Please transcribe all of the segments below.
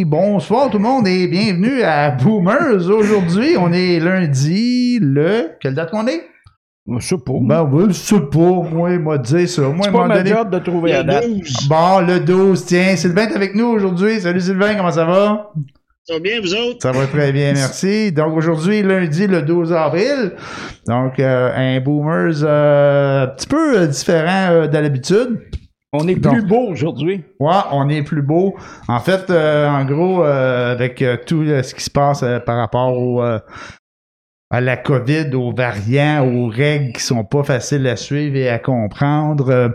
Oui, bonsoir tout le monde et bienvenue à Boomers. Aujourd'hui, on est lundi, le... Quelle date qu'on est? Je sais pas. Ben oui, je sais pas, moi, moi, dire ça. Moi, moment ma donné- job de trouver la Le date. 12. Bon, le 12, tiens, Sylvain est avec nous aujourd'hui. Salut Sylvain, comment ça va? Ça va bien, vous autres? Ça va très bien, merci. Donc aujourd'hui, lundi, le 12 avril. Donc, euh, un Boomers euh, un petit peu euh, différent euh, de l'habitude. On est Donc. plus beau aujourd'hui. Ouais, on est plus beau. En fait, euh, en gros, euh, avec euh, tout euh, ce qui se passe euh, par rapport au, euh, à la COVID, aux variants, aux règles qui sont pas faciles à suivre et à comprendre, euh,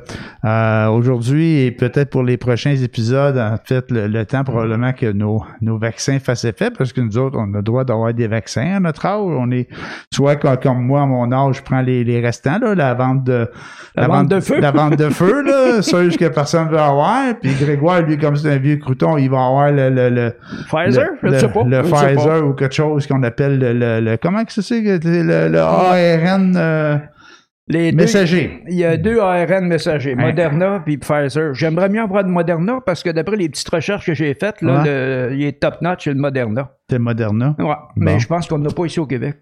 euh, aujourd'hui et peut-être pour les prochains épisodes, en fait, le, le temps probablement que nos, nos vaccins fassent effet, parce que nous autres, on a le droit d'avoir des vaccins à notre âge. On est, soit comme, comme moi, à mon âge, je prends les, les restants, là, la vente de La vente de feu. La vente de feu, là, ceux que personne veut avoir. Puis Grégoire, lui, comme c'est un vieux crouton, il va avoir le, le, le, Pfizer? le, je sais pas. le Je sais pas. Pfizer ou quelque chose qu'on appelle le, le, le- comment que c'est que c'est le, le ARN euh, Les deux, messager. il y a deux ARN messagers, Hein. Moderna puis Pfizer. J'aimerais mieux avoir de Moderna parce que d'après les petites recherches que j'ai faites, là, Ouais. le- il est top notch, le Moderna. C'est Moderna? Ouais, mais je pense qu'on n'a pas ici au Québec.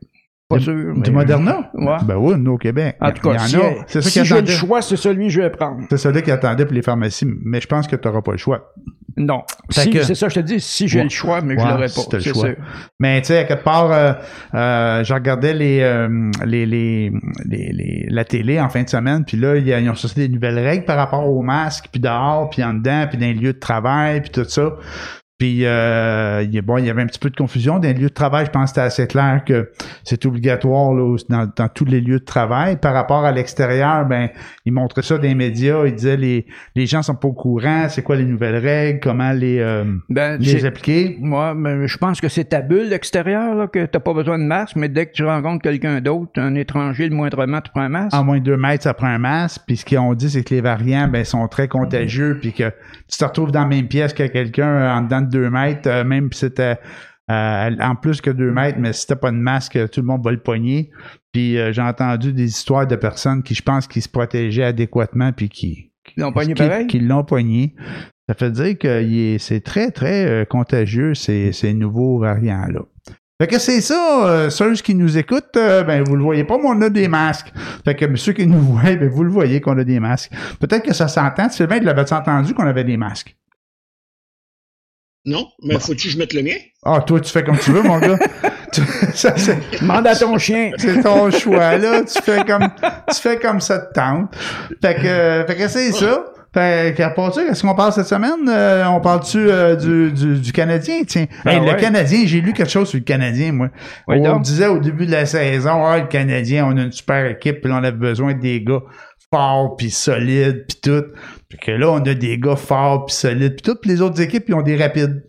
Pas Du- sûr. Du Moderna? Ouais. Ben oui, nous au Québec. En tout cas, si, a. C'est ça si j'ai le choix, c'est celui que je vais prendre. C'est celui qui attendait pour les pharmacies, mais je pense que tu n'auras pas le choix. Non. Si, que- C'est ça, je te dis, si j'ai Ouais. le choix, mais Ouais, je l'aurais pas. si le choix. sûr. Mais tu sais, à quelque part, euh, euh, je regardais les, euh, les, les, les, la télé en fin de semaine, puis là, ils ont sorti des nouvelles règles par rapport aux masques, puis dehors, puis en dedans, puis dans les lieux de travail, puis tout ça. Puis euh, il y a- bon, il y avait un petit peu de confusion. Dans les lieux de travail, je pense que c'était assez clair que c'est obligatoire là, dans, dans tous les lieux de travail. Par rapport à l'extérieur, ben, ils montraient ça dans les médias. Ils disaient les, les gens sont pas au courant, c'est quoi les nouvelles règles, comment les, euh, Ben, les appliquer? Moi, mais je pense que c'est ta bulle extérieure, là, que t'as pas besoin de masque, mais dès que tu rencontres quelqu'un d'autre, un étranger, le moindrement, tu prends un masque. en moins de deux mètres, ça prend un masque. Puis ce qu'ils ont dit, c'est que les variants ben, sont très contagieux. Puis que tu te retrouves dans la même pièce que quelqu'un euh, en dedans de deux mètres, euh, même si c'était euh, en plus que deux mètres, mais si t'as pas de masque, tout le monde va le pogner. Puis euh, j'ai entendu des histoires de personnes qui, je pense, qui se protégeaient adéquatement puis qui, l'ont pogné pareil? qui l'ont pogné. Ça fait dire que il est- c'est très, très euh, contagieux, ces, ces nouveaux variants-là. Fait que c'est ça, euh, ceux qui nous écoutent, euh, ben vous le voyez pas, mais on a des masques. Fait que ceux qui nous voient, ben vous le voyez qu'on a des masques. Peut-être que ça s'entend. Sylvain, tu l'avais entendu qu'on avait des masques? Non, mais faut-tu que je mette le mien? Ah, toi, tu fais comme tu veux, mon gars. Tu- ça, c'est, Demande à ton chien. c'est ton choix, là. Tu fais comme, tu fais comme ça te tente. Fait que, euh, fait que c'est ça. Fait qu'à part ça, qu'est-ce qu'on parle cette semaine? Euh, on parle-tu euh, du, du, du Canadien? Tiens, Ben Hey, le. Canadien, j'ai lu quelque chose sur le Canadien, moi. Oui, on donc. disait au début de la saison, ah, le Canadien, on a une super équipe, puis là, on avait besoin des gars forts, puis solides, puis tout. Que là, on a des gars forts, puis solides, puis tout. Puis les autres équipes, ils ont des rapides.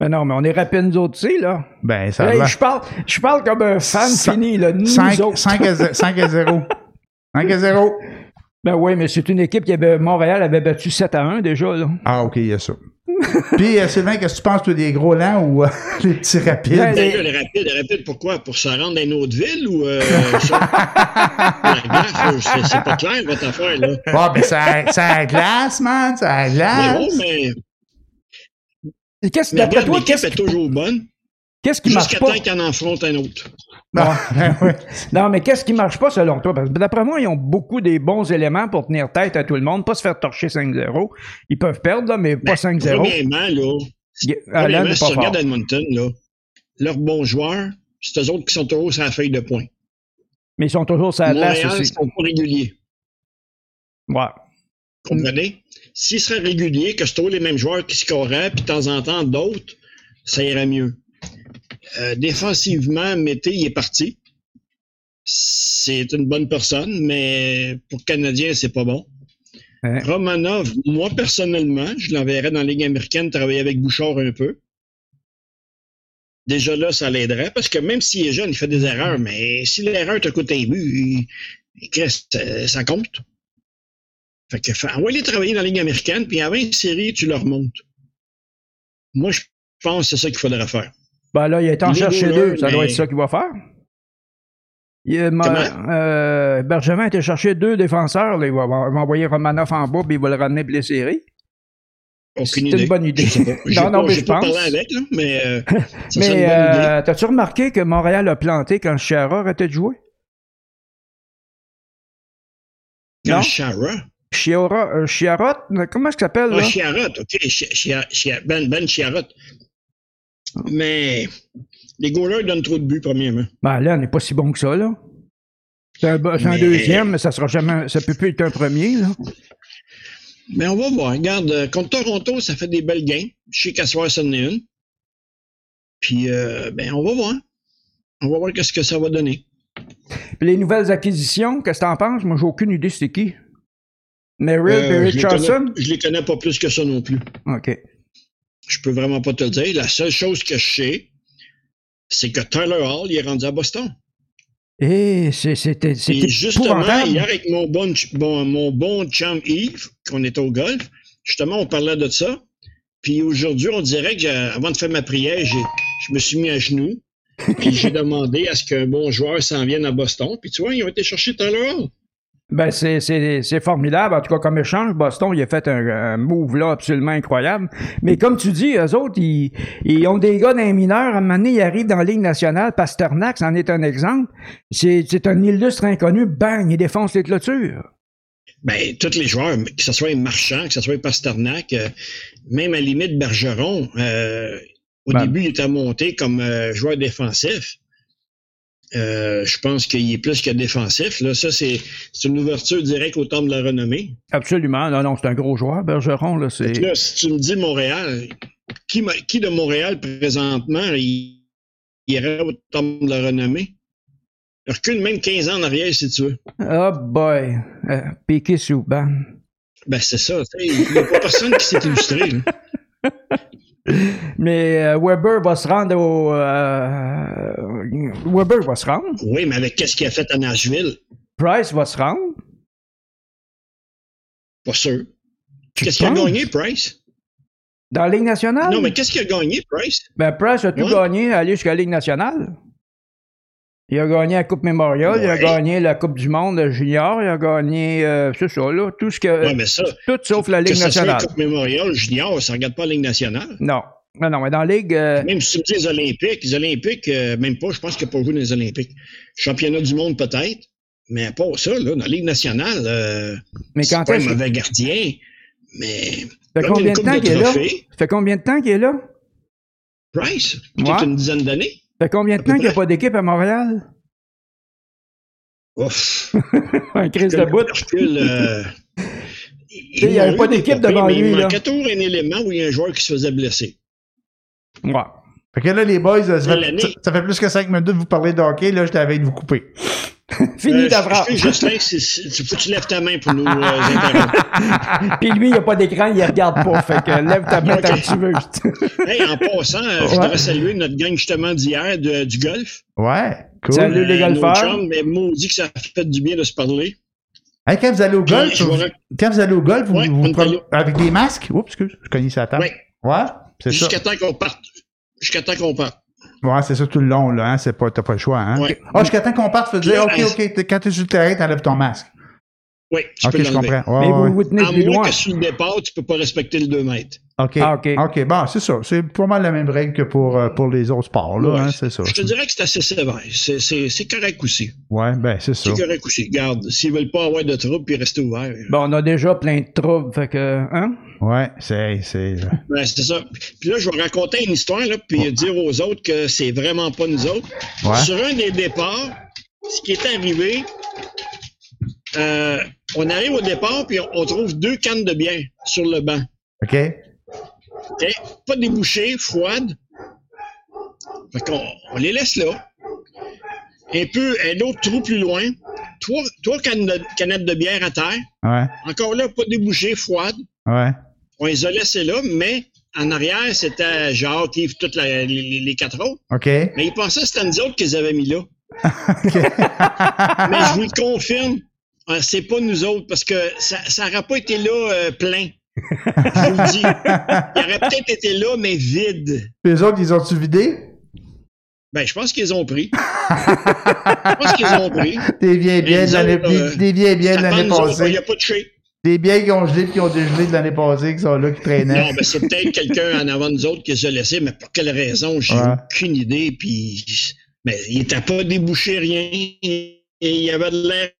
Mais non, mais on est rapides, nous autres, tu sais, là. Ben, ça va. je parle, je parle comme un fan Cin- fini, là. Nous 5, autres. 5 à 0. 5 à 0. 5 à 0. Ben oui, mais c'est une équipe qui avait, Montréal avait battu 7 à 1 déjà, là. Ah, OK, il y a ça. Puis, euh, Sylvain, qu'est-ce que tu penses, toi, des gros lents ou euh, les petits rapides? Ben, Ben les- là, le rapide, le rapide, pourquoi? Pour se rendre dans une autre ville ou euh, euh, c'est pas clair, votre affaire, là. Ah, ben, ça, ça glace, man, ça Mais glace. bon, mais, Et Qu'est-ce, mais d'après toi, l'équipe qu'est-ce, est toujours bonne, qu'est-ce qui marche jusqu'à pas? temps qu'il en affronte un autre. Ben. Non, mais qu'est-ce qui marche pas selon toi? Parce que d'après moi, ils ont beaucoup des bons éléments pour tenir tête à tout le monde, pas se faire torcher 5-0. Ils peuvent perdre, là, mais pas 5-0. Premièrement, là, premièrement, n'est si pas tu regardes Edmonton, là, leurs bons joueurs, c'est eux autres qui sont toujours sur la feuille de points. Mais ils sont toujours sur la glace Montréal, ils aussi. sont pas réguliers. Ouais. Comprenez? S'ils seraient réguliers, que c'est toujours les mêmes joueurs qui scoraient, puis de temps en temps d'autres, ça irait mieux. Euh, défensivement, Mété, il est parti. C'est une bonne personne, mais pour Canadien, c'est pas bon. Romanov, moi personnellement, je l'enverrais dans la Ligue américaine travailler avec Bouchard un peu. Déjà là, ça l'aiderait, parce que même s'il est jeune, il fait des erreurs, mais si l'erreur te coûte un but, il- il- Chris, ça, ça compte. Fait que, envoie-les travailler dans la Ligue américaine, puis avant une série, tu leur montes. Moi, je pense que c'est ça qu'il faudrait faire. Ben là, il été en est chercher deux. Ça doit être ça qu'il va faire. Il a- Comment? euh, Bergevin été chercher deux défenseurs. là. Il va, il va envoyer Romanov en bas, puis il va le ramener. Aucune C'est une bonne idée. Je non, non, pas, mais je pas parlé avec, là, mais euh, Mais euh, t'as-tu remarqué que Montréal a planté quand Chiara arrêtait de jouer? Quand non? Chara? Chiara, euh, Chiarot, comment est-ce qu'il s'appelle? Ah, Chiarot, OK. Chi- Chia- Chia- ben, ben Chiarot. Mais les goalers donnent trop de buts, premièrement. Ben là, on n'est pas si bon que ça, là. C'est un, deuxième, mais ça sera jamais. Ça peut plus être un premier, là. Mais on va voir. Regarde, euh, contre Toronto, ça fait des belles games. Je sais qu'à soir, ça en est une. Puis, euh, ben, on va voir. On va voir qu'est-ce que ça va donner. Puis les nouvelles acquisitions, qu'est-ce que t'en penses? Moi, j'ai aucune idée c'est qui. Merrill Euh, et Richardson? connais, je les connais pas plus que ça non plus. OK. Je peux vraiment pas te le dire. La seule chose que je sais, c'est que Tyler Hall, il est rendu à Boston. Et c'est- c'était Et justement, hier, avec mon bon, bon- mon bon chum Yves, qu'on était au golf, justement, on parlait de ça. Puis aujourd'hui, on dirait que avant de faire ma prière, je me suis mis à genoux. Puis j'ai demandé à ce qu'un bon joueur s'en vienne à Boston. Puis tu vois, ils ont été chercher Tyler Hall. Ben, c'est, c'est, c'est formidable. En tout cas, comme échange, Boston, il a fait un, un move là absolument incroyable. Mais comme tu dis, eux autres, ils, ils ont des gars d'un mineur. À un moment donné, ils arrivent dans la Ligue nationale. Pasternak, c'en est un exemple. C'est, c'est un illustre inconnu. Bang, il défonce les clôtures. Ben, tous les joueurs, que ce soit Marchand, que ce soit Pasternak, euh, même à la limite Bergeron, euh, au Ben- début, il était monté comme euh, joueur défensif. Euh, je pense qu'il est plus que défensif. Là, ça, c'est, une ouverture directe au temps de la renommée. Absolument. Non, non, c'est un gros joueur, Bergeron. Là. Là, si tu me dis Montréal, qui, de Montréal présentement il, irait au temps de la renommée? Recule même 15 ans en arrière si tu veux. Oh boy. Euh, Piqué Souban. Ben, c'est ça. Il n'y a pas personne qui s'est illustré. là. Mais euh, Weber va se rendre au... euh, Weber va se rendre. Oui, mais avec qu'est-ce qu'il a fait à Nashville? Price va se rendre. Pas sûr. Tu Qu'est-ce qu'il a gagné, Price? Dans la Ligue nationale? Non, mais qu'est-ce qu'il a gagné, Price? Ben, Price a tout Ouais. gagné à aller jusqu'à la Ligue nationale. Il a gagné la Coupe Memorial, il a gagné la Coupe du Monde junior, il a gagné, euh, c'est ça, là, tout ce que... Mais ça, tout sauf la que Ligue ce soit nationale. Coupe Memorial, Junior, ça ne regarde pas la Ligue nationale. Non. Non, non, mais dans la Ligue... euh, Même si tu me dis les Olympiques, les Olympiques, euh, même pas, je pense qu'il n'a pas joué dans les Olympiques. Championnat du monde, peut-être, mais pas ça, là, dans la Ligue nationale, mais quand pas un que... mauvais gardien, mais fait comme combien de temps de est là? trophées. fait combien de temps qu'il est là? Price, Ouais. peut-être une dizaine d'années. Fait combien de temps qu'il n'y a pas d'équipe à Montréal? Ouf. Un crise de bout. Euh, Il y avait pas d'équipe devant lui, Il manquait toujours un élément où il y a un joueur qui se faisait blesser. Ouais. Fait que là, les boys, ça fait, ça- ça fait plus que 5 minutes que vous parlez de hockey. Là, j'étais avec de vous couper. Fini Euh, Jocelyn, c'est- c'est- faut que tu lèves ta main pour nous euh, interrompre? Puis lui, il n'y a pas d'écran, il regarde pas. Fait que lève ta main que tu veux. Hey, en passant, euh, je voudrais saluer notre gang justement d'hier du golf. Ouais, cool. Salut. les Euh, golfeurs. chums, mais maudit que ça fait du bien de se parler. Hey, quand vous allez au golf, vous- vous quand allez au golf, vous, Ouais, vous on est prenez- avec des masques? Oups, excuse, je connais ça à table. Ouais. Ouais, c'est ça. Jusqu'à temps qu'on parte. Jusqu'à temps qu'on parte. Ouais, c'est ça tout le long, là, hein. C'est pas, t'as pas le choix, hein. Ouais. Ah, jusqu'à temps qu'on parte, faut dire, OK, elle- OK, t'es- quand t'es sur le terrain, t'enlèves ton masque. Oui, tu peux je comprends. Ouais, Mais ouais. vous vous tenez À plus moins loin. que sur le départ, tu peux pas respecter le 2 mètres. OK. Ah, OK. OK, bon, c'est ça. C'est pas mal la même règle que pour, euh, pour les autres sports, là, Ouais. hein, c'est ça. Je te dirais que c'est assez sévère. C'est- correct aussi. Ouais, ben, c'est ça. C'est correct aussi. Garde, s'ils veulent pas avoir de troubles puis rester ouverts. Bon, on a déjà plein de troubles, fait que, hein? Ouais, c'est, c'est, Ben, c'est ça. Puis là, je vais raconter une histoire, là, puis dire aux autres que c'est vraiment pas nous autres. ouais. Sur un des départs, ce qui est arrivé, euh, on arrive au départ, puis on, on trouve deux cannes de bière sur le banc. OK? OK? Pas débouchées, froides. Fait qu'on on les laisse là. Un peu, un autre trou plus loin. Trois, trois cannes de- canettes de bière à terre. Ouais, Encore là, pas débouchées, froides. ouais. On les a laissées là, mais en arrière, c'était Jacques, Yves, toutes la- les, quatre autres. OK. Mais ils pensaient que c'était nous autres qu'ils avaient mis là. OK. Mais je vous le confirme, c'est pas nous autres parce que ça n'aurait pas été là euh, plein. Je vous le dis. Il aurait peut-être été là, mais vide. Puis les autres, ils ont-tu vidé? Ben, je pense qu'ils ont pris. Je pense qu'ils ont pris. Des vieilles bières de l'année, des, euh, des l'année autres, Il passée. n'y a pas de chez. des biens qui ont gelé qui ont dégelé de l'année passée, qui sont là, qui traînaient. Non, ben c'est peut-être quelqu'un en avant de nous autres qui les a laissés, mais pour quelle raison, j'ai Ouais. aucune idée. Puis, mais il n'était pas débouché, rien. Et il avait de l'air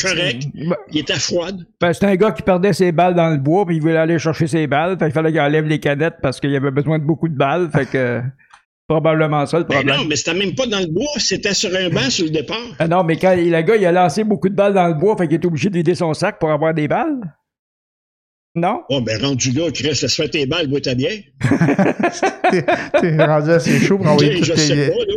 correct. Ben, Il était froid. ben, c'est un gars qui perdait ses balles dans le bois, puis il voulait aller chercher ses balles. Fait qu'il fallait qu'il enlève les canettes parce qu'il avait besoin de beaucoup de balles. Fait que probablement ça le Ben problème. non, mais c'était même pas dans le bois, c'était sur un banc sur le départ. Ah non, mais quand le gars, il a lancé beaucoup de balles dans le bois, fait qu'il est obligé de vider son sac pour avoir des balles? Non? Oh, ben rendu là, Chris, laisse faire tes balles, bois ta bière. T'es rendu assez chaud pour envoyer toutes sais tes pas, là,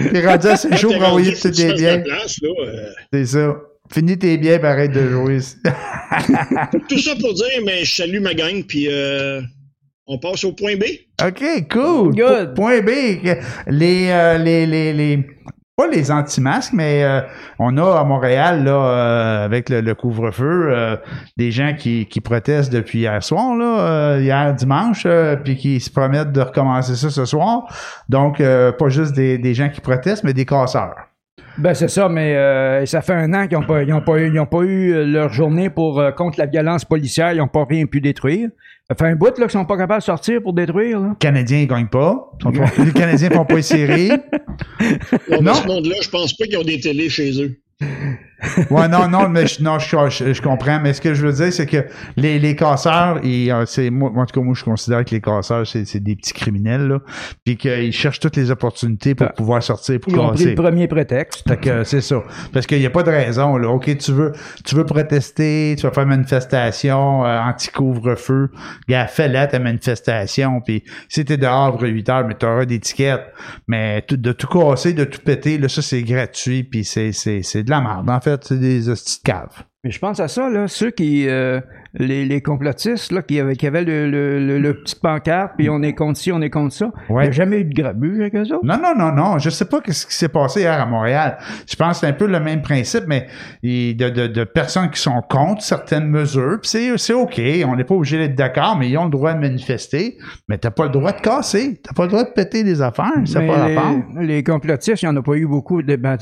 mais. T'es rendu assez chaud pour t'es envoyer toutes tes biens. euh, C'est ça. Finis tes biens, arrête de jouer. Tout ça pour dire, mais je salue ma gang, puis euh, on passe au point B. OK, cool. Good. Po- Point B. Les, euh, les, les, les, pas les anti-masques, mais euh, on a à Montréal, là, euh, avec le, le couvre-feu, euh, des gens qui, qui protestent depuis hier soir, là, euh, hier dimanche, euh, puis qui se promettent de recommencer ça ce soir. Donc, euh, pas juste des, des gens qui protestent, mais des casseurs. Ben c'est ça, mais euh, ça fait un an qu'ils n'ont pas, ils ont pas, eu- ils ont pas eu euh, leur journée pour euh, contre la violence policière, ils n'ont pas rien pu détruire. Ça fait un bout là qu'ils sont pas capables de sortir pour détruire. Là. Les Canadiens, ils gagnent pas. Les Canadiens font pas les séries. Non? mais ce monde-là, je pense pas qu'ils ont des télés chez eux. Ouais, non, non, mais je, non, je, je, je comprends. Mais ce que je veux dire, c'est que les, les casseurs, ils, euh, c'est moi, en tout cas, moi, je considère que les casseurs, c'est, c'est des petits criminels, là, puis qu'ils cherchent toutes les opportunités pour Ah. pouvoir sortir, pour Ils ont pris casser. le premier prétexte. Fait que c'est ça. Parce qu'il n'y a pas de raison, là. OK, tu veux, tu veux protester, tu vas faire une manifestation euh, anti-couvre-feu. Gars, fais-la ta manifestation. Puis si t'es dehors après 8 heures, mais t'auras des tickets. Mais de tout casser, de tout péter, là, ça, c'est gratuit. Puis c'est, c'est, c'est de la merde. En fait, c'est des hosties de cave. Mais je pense à ça, là, ceux qui, euh, les, les complotistes, là, qui avaient, qui avaient le, le, le, le petit pancarte, puis on est contre ci, on est contre ça. Il n'y a jamais eu de grabuge avec eux autres? Non, non, non, non. Je sais pas ce qui s'est passé hier à Montréal. Je pense que c'est un peu le même principe, mais de, de, de personnes qui sont contre certaines mesures. Puis c'est, c'est OK. On n'est pas obligé d'être d'accord, mais ils ont le droit de manifester. Mais t'as pas le droit de casser. T'as pas le droit de péter des affaires. C'est pas les, les complotistes, il n'y en a pas eu beaucoup de. Ben,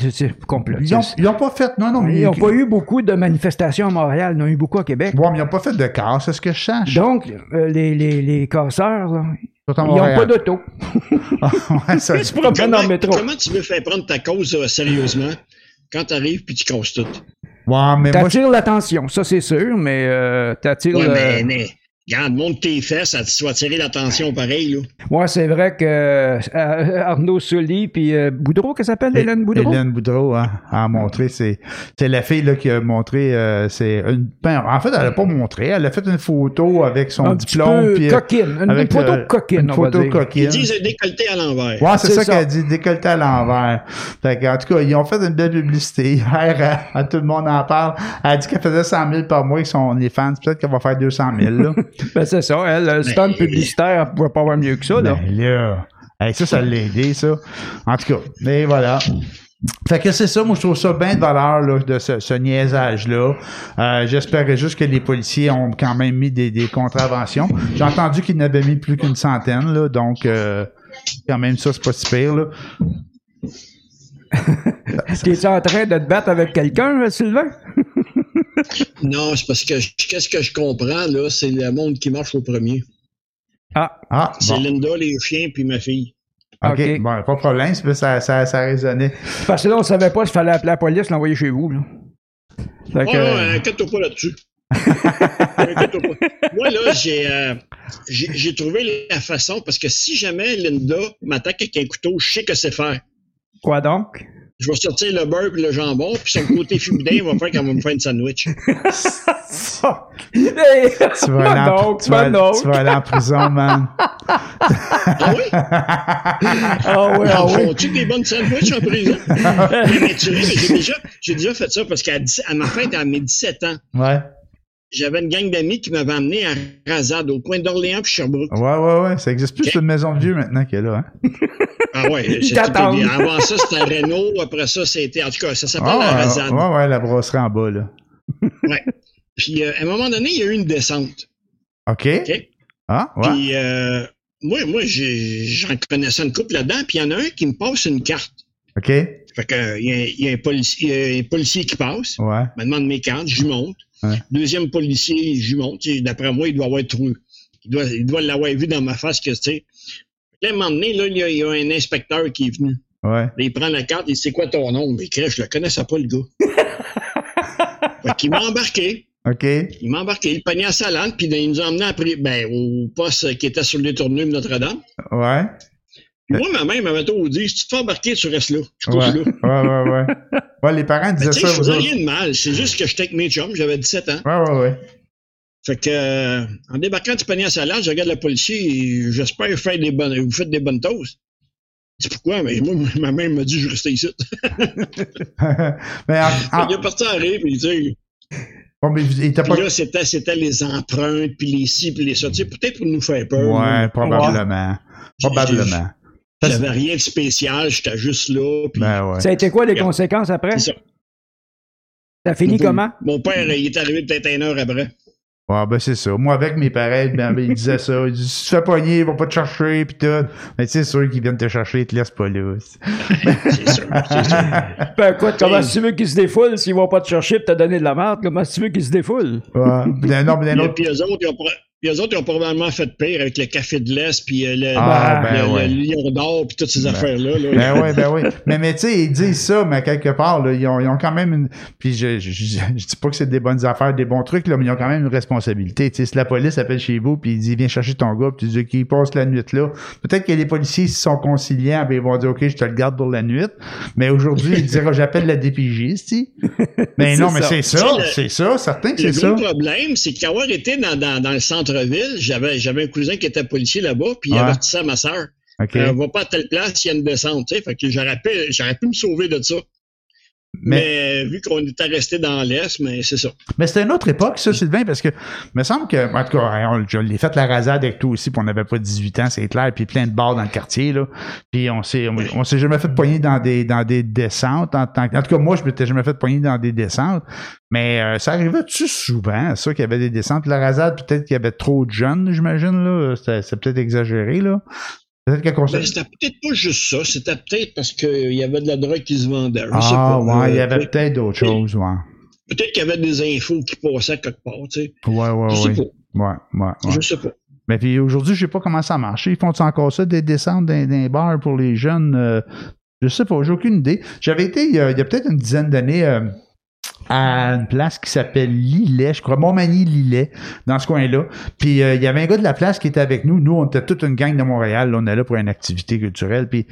complotistes. Ils ont, ils ont pas fait. Non, non, mais Ils n'ont pas eu beaucoup de manifestations à Montréal, ils en ont eu beaucoup à Québec. Ouais, mais ils pas fait de casse, c'est ce que je cherche. Donc, euh, les, les, les casseurs, là, ils n'ont pas d'auto. ouais, ça, Ils se promènent dans le métro. comment tu veux faire prendre ta cause euh, sérieusement? Quand t'arrives puis tu casses tout? ouais, mais moi, je- T'attires l'attention, ça c'est sûr, mais euh, t'attires Ouais, le- mais, mais, regarde, monte tes fesses, ça, vas attirer l'attention pareil, là. Ouais, c'est vrai que euh, Arnaud Sully puis euh, Boudreau, qu'elle s'appelle, Hélène Boudreau? Hélène Boudreau hein, a montré, c'est, c'est la fille là, qui a montré, euh, c'est une, ben, en fait, elle a pas montré, elle a fait une photo avec son Un petit diplôme. peu puis, euh, coquine, une, avec, photo euh, coquine, une on photo va dire. coquine. Ils disent un décolleté à l'envers. Ouais, c'est ça, ça. qu'elle dit, décolleté à l'envers. Fait en tout cas, ils ont fait une belle publicité. Hier, à, à tout le monde en parle. Elle a dit qu'elle faisait 100 000 par mois avec son fans. Peut-être qu'elle va faire 200 000, là. Ben, c'est ça, elle, le stand Mais- publicitaire, elle pouvait pas avoir mieux que ça, là. Ben là. Hey, ça, ça l'a aidé, ça. En tout cas, mais voilà. Fait que c'est ça, moi je trouve ça bien de valeur là, de ce, ce niaisage-là. Euh, J'espérais juste que les policiers ont quand même mis des, des contraventions. J'ai entendu qu'ils n'avaient mis plus qu'une centaine, là, donc euh, quand même ça, c'est pas si pire. Là. T'es-tu en train de te battre avec quelqu'un, Sylvain? Non, c'est parce que qu'est-ce que je comprends, là, c'est le monde qui marche au premier. Ah, Ah, C'est bon. Linda, les chiens, puis ma fille. OK, bon, pas de problème, ça, ça, ça résonnait. parce que là, on savait pas s'il fallait appeler la police, l'envoyer chez vous, là. Oh, que, non, inquiète-toi pas là-dessus. Moi, là, j'ai, euh, j'ai, j'ai trouvé la façon, parce que si jamais Linda m'attaque avec un couteau, je sais que c'est faire. quoi donc? Je vais sortir le beurre et le jambon, puis son côté féminin va faire qu'elle va me faire une sandwich. Hey, Tu vas, aller en, donc, tu, vas, donc. tu vas aller en prison, man. Ah oui? Ah ouais, ah ouais. font-tu des bonnes sandwichs en prison? mais, mais j'ai déjà, j'ai déjà fait ça parce qu'à ma fête, à mes 17 ans, Ouais. J'avais une gang d'amis qui m'avaient amené à Razade, au coin d'Orléans puis Sherbrooke. Ouais, ouais, ouais. Ça existe plus, Ok. c'est une maison de vieux maintenant qu'elle est là. Hein? Ah ouais, bien. Avant ça, c'était Renault. Après ça, c'était. En tout cas, ça s'appelle la Ah, Razade. ouais, ouais, la brasserie en bas, là. Ouais. Puis, euh, à un moment donné, il y a eu une descente. OK. OK? Ah, ouais. Puis, euh, moi, moi j'en connaissais une couple là-dedans. Puis, il y en a un qui me passe une carte. OK. Fait que, il y a, il y a un, policier, il y a un policier qui passe, Ouais. me demande mes cartes, j'y monte. Ouais. Deuxième policier, j'y monte. D'après moi, il doit avoir trouvé. Il doit, il doit l'avoir vu dans ma face que, tu sais. Là, à un moment donné, là, il y, a, il y a un inspecteur qui est venu. Ouais. Là, il prend la carte, il dit, c'est quoi ton nom? Mais crèche, je le connaissais pas, le gars. fait qu'il m'a embarqué. OK. Il m'a embarqué. Il pognait à sa langue, puis il nous a emmené après, ben, au poste qui était sur le détournement de Notre-Dame. Ouais. Puis moi, ma mère m'avait tout dit, si tu te fais embarquer, tu restes là. Je Ouais. là. Ouais, ouais, ouais. Ouais, les parents disaient tu ça je faisais rien de mal. C'est juste que j'étais avec mes chums, j'avais 17 ans. Ouais, ouais, ouais. Fait que, euh, en débarquant du panier à salade, je regarde le policier et j'espère que faire des bonnes, vous faites des bonnes toasts. C'est pourquoi? Mais moi, ma mère m'a dit, je restais ici. mais en, en- Il est parti en rire, puis tu sais. bon, mais il Puis pas. là, c'était, c'était les empreintes, puis les ci, puis les ça. Tu sais, peut-être pour nous faire peur. Ouais, mais probablement. J'ai- Probablement. J'avais rien de spécial, j'étais juste là. Puis Ben ouais. Ça a été quoi les Regarde. conséquences après? c'est ça. Ça a fini comment? Mon père, il est arrivé peut-être une heure après. Ouais, ben c'est ça. Moi, avec mes parents, ben, ben, ils disaient ça. Ils disaient, si tu te fais pogner, ils vont pas te chercher, pis tout. Mais tu sais, c'est sûr qu'ils viennent te chercher, ils te laissent pas là. C'est sûr, c'est sûr. Ben écoute, comment tu veux qu'ils se défoulent s'ils vont pas te chercher pour te donner de la merde? Comment tu veux qu'ils se défoulent? Ouais. Puis d'un- non, d'un Puis, eux autres, ils ont, puis eux autres, ils ont probablement fait pire avec le café de l'Est, puis euh, le, Ah, le- ben le- ouais. le lion d'or, puis toutes ces affaires-là. là. Ben oui, ben oui. Mais, mais tu sais, ils disent ça, mais quelque part, là, ils, ont, ils ont quand même une. Puis je, je, je, je dis pas que c'est des bonnes affaires, des bons trucs, là, mais ils ont quand même une responsabilité. Tu sais, si la police appelle chez vous, puis il dit viens chercher ton gars, puis tu dis qu'il passe la nuit là. Peut-être que les policiers, s'ils sont conciliants, ben, ils vont dire OK, je te le garde pour la nuit. Mais aujourd'hui, ils diraient j'appelle la DPJ, si. Mais non, C'est mais ça. c'est ça, Tu le- c'est ça, certain que Le c'est ça. problème, c'est qu'avoir été dans, dans, dans le centre-ville, j'avais, j'avais un cousin qui était policier là-bas, puis il Ouais. avertissait ma soeur. OK. Euh, va pas à telle place, il y a une descente. Fait que j'aurais pu, j'aurais pu me sauver de ça. Mais, Mais, vu qu'on était resté dans l'Est, mais c'est ça. mais c'était une autre époque, ça, Sylvain, parce que, me semble que, en tout cas, on, je l'ai fait la rasade avec toi aussi, puis on n'avait pas 18 ans, c'est clair, puis plein de bars dans le quartier, là. Puis on s'est, on, on s'est jamais fait poigner dans des, dans des descentes en tant en tout cas, moi, je m'étais jamais fait poigner dans des descentes. Mais, euh, ça arrivait-tu souvent, ça, qu'il y avait des descentes? La rasade, peut-être qu'il y avait trop de jeunes, j'imagine, là? C'est peut-être exagéré, là. Peut-être Ben, c'était peut-être pas juste ça, c'était peut-être parce qu'il y avait de la drogue qui se vendait. Je sais Ah, pas. ouais, il y avait peut-être d'autres choses, ouais. Peut-être qu'il y avait des infos qui passaient quelque part, tu sais. Ouais, ouais, Je sais ouais. pas. Ouais, ouais, ouais. Je sais pas. Mais puis aujourd'hui, je sais pas comment ça marche. Ils font encore ça, des descentes des bars pour les jeunes? euh, je sais pas, j'ai aucune idée. J'avais été il y a, il y a peut-être une dizaine d'années euh, à une place qui s'appelle Lillet, je crois, Montmagny-Lillet, dans ce coin-là. Puis euh, il y avait un gars de la place qui était avec nous. Nous, on était toute une gang de Montréal. là, on est là pour une activité culturelle. Puis,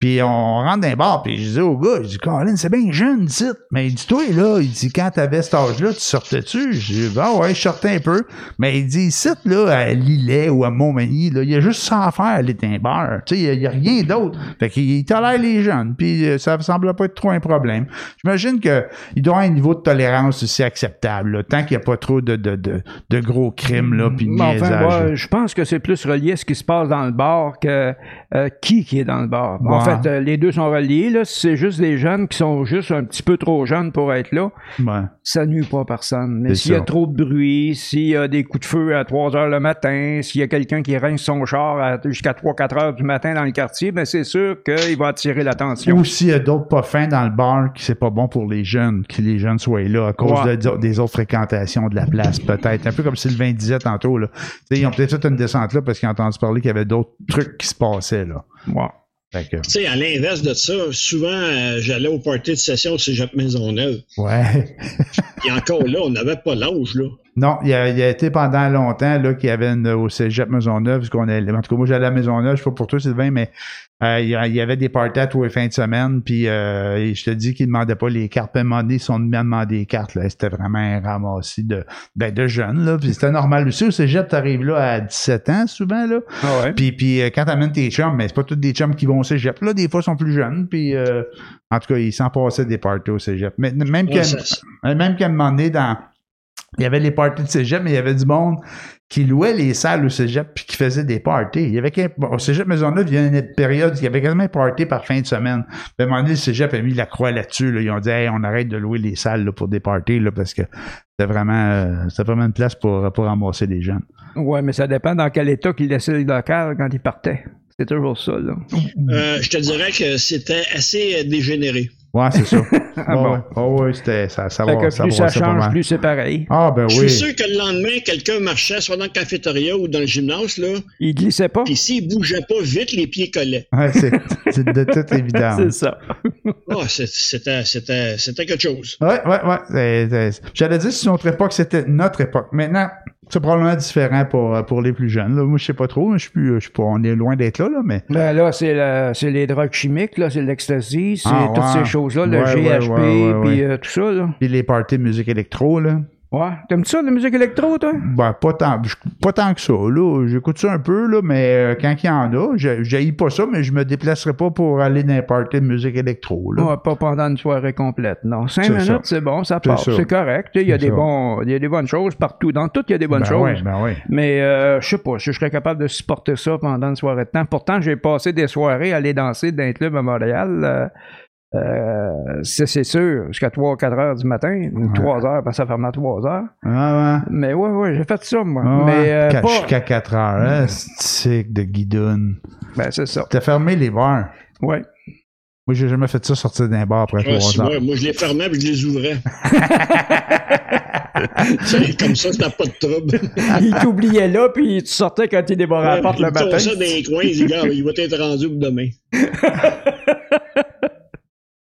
puis on rentre dans un bar, puis je dis au gars, je dis, Colin, c'est bien jeune, ici. Mais il dit, toi, là, il dit, quand t'avais cet âge-là, tu sortais-tu? Je dis, ah ouais, je sortais un peu. Mais il dit, ici, là, à Lillet ou à Montmagny, là, il y a juste ça à faire, aller dans un bar. Tu sais, il y a- rien d'autre. Fait qu'il tolère les jeunes, puis euh, ça semble pas être trop un problème. J'imagine que il doit avoir un niveau de tolérance aussi acceptable, là, tant qu'il n'y a pas trop de, de, de, de gros crimes, là, puis de enfin, je pense que c'est plus relié à ce qui se passe dans le bar que euh, qui qui est dans le bar. Ouais. Fait, euh, les deux sont reliés. Là. Si c'est juste des jeunes qui sont juste un petit peu trop jeunes pour être là, Ouais. ça nuit pas à personne. Mais s'il y a trop de bruit, s'il y a des coups de feu à 3 heures le matin, s'il y a quelqu'un qui rince son char jusqu'à 3-4 heures du matin dans le quartier, ben c'est sûr qu'il va attirer l'attention. Ou s'il y a d'autres pas fins dans le bar, qui c'est pas bon pour les jeunes, que les jeunes soient là à cause Ouais. de- des autres fréquentations de la place, peut-être. Un peu comme Sylvain disait tantôt, là. Ils ont peut-être fait une descente là parce qu'ils ont entendu parler qu'il y avait d'autres trucs qui se passaient, là. Ouais. Que, Tu sais, à l'inverse de ça, souvent, euh, j'allais au party de session au Cégep Maisonneuve. ouais. Et encore là, on n'avait pas l'âge, là. Non, il a, il a été pendant longtemps là qu'il y avait une, au Cégep Maisonneuve, parce qu'on en tout cas moi j'allais à Maisonneuve, je sais pas pour toi Sylvain, mais euh, il, y avait des parties à tous les fins de semaine, puis euh, je te dis qu'ils demandaient pas les cartes, moment donné, ils sont bien demandé les cartes, là, c'était vraiment un ramassis de, ben, de jeunes, là, puis c'était normal aussi, au Cégep, t'arrives là à 17 ans souvent, là, Ah ouais. puis, puis euh, quand t'amènes tes chums, mais c'est pas tous des chums qui vont au Cégep, là, des fois ils sont plus jeunes, puis euh, en tout cas, ils s'en passaient des parties au Cégep, mais même Ouais, euh, Même qu'à donné, dans, il y avait les parties de cégep, mais il y avait du monde qui louait les salles au cégep puis qui faisait des parties. Il y avait qu'un- bon, au cégep Maisonneuve, il y a une période, il y avait quasiment un party par fin de semaine. Puis à un moment donné, le cégep a mis la croix là-dessus. Là. Ils ont dit, hey, on arrête de louer les salles là, pour des parties là, parce que c'était vraiment, euh, c'était vraiment une place pour, pour ramasser les jeunes. Ouais, mais ça dépend dans quel état qu'il laissait le local quand il partait. C'est toujours ça, là. Euh, je te dirais que c'était assez dégénéré. Ouais, c'est ça. Ah bon. ouais, ouais, ouais, c'était, ça, ça Fait va, que ça plus ça change, plus c'est pareil. Ah, ben Je oui. suis sûr que le lendemain, quelqu'un marchait soit dans le cafétéria ou dans le gymnase, là, Il glissait pas. puis s'il bougeait pas vite, les pieds collaient. Ouais, c'est, de toute évidence. C'est ça. Ah, c'est- c'était, c'était, c'était quelque chose. Ouais, ouais, ouais. J'allais dire si notre époque, c'était notre époque. Maintenant, c'est probablement différent pour, pour les plus jeunes. Là. Moi, je sais pas trop. Je suis plus, je suis pas, on est loin d'être là, là, mais. Ben là, c'est la- c'est les drogues chimiques, là, c'est l'ecstasy, c'est Ah, toutes ouais. ces choses-là, le Ouais, ouais, puis euh, tout ça, là. Puis les parties de musique électro, là. Ouais. T'aimes-tu ça, la musique électro, toi? Ben, pas tant, pas tant que ça, là. J'écoute ça un peu, là, mais euh, quand il y en a, je j'haïs pas ça, mais je me déplacerai pas pour aller dans un party de musique électro, là. Ouais, pas pendant une soirée complète, non. Cinq minutes, c'est bon, ça passe, c'est correct. Il y a des bons, il y a des bonnes choses partout. Dans tout, il y a des bonnes ben choses. ouais, ben ouais. Mais euh, je sais pas si je serais capable de supporter ça pendant une soirée de temps. Pourtant, j'ai passé des soirées à aller danser dans un club à Montréal. euh, euh, c'est sûr, jusqu'à 3-4 heures du matin, 3 heures, parce que ça ferme à 3 heures. Ah, ouais. Mais ouais, ouais, j'ai fait ça, moi. Ah, ouais. Mais euh, pas... Jusqu'à 4 heures, hein, c'est de guidoune. Ben, c'est ça. T'as fermé les bars. Ouais. Moi, j'ai jamais fait ça sortir d'un bar après Ouais, 3 c'est heures. moi, moi, je les fermais et je les ouvrais. Comme ça, c'était pas de trouble. il t'oubliait là, puis tu sortais quand il débarrait la porte il le matin. ça dans les coins, il dit, gars, il va être rendu pour demain.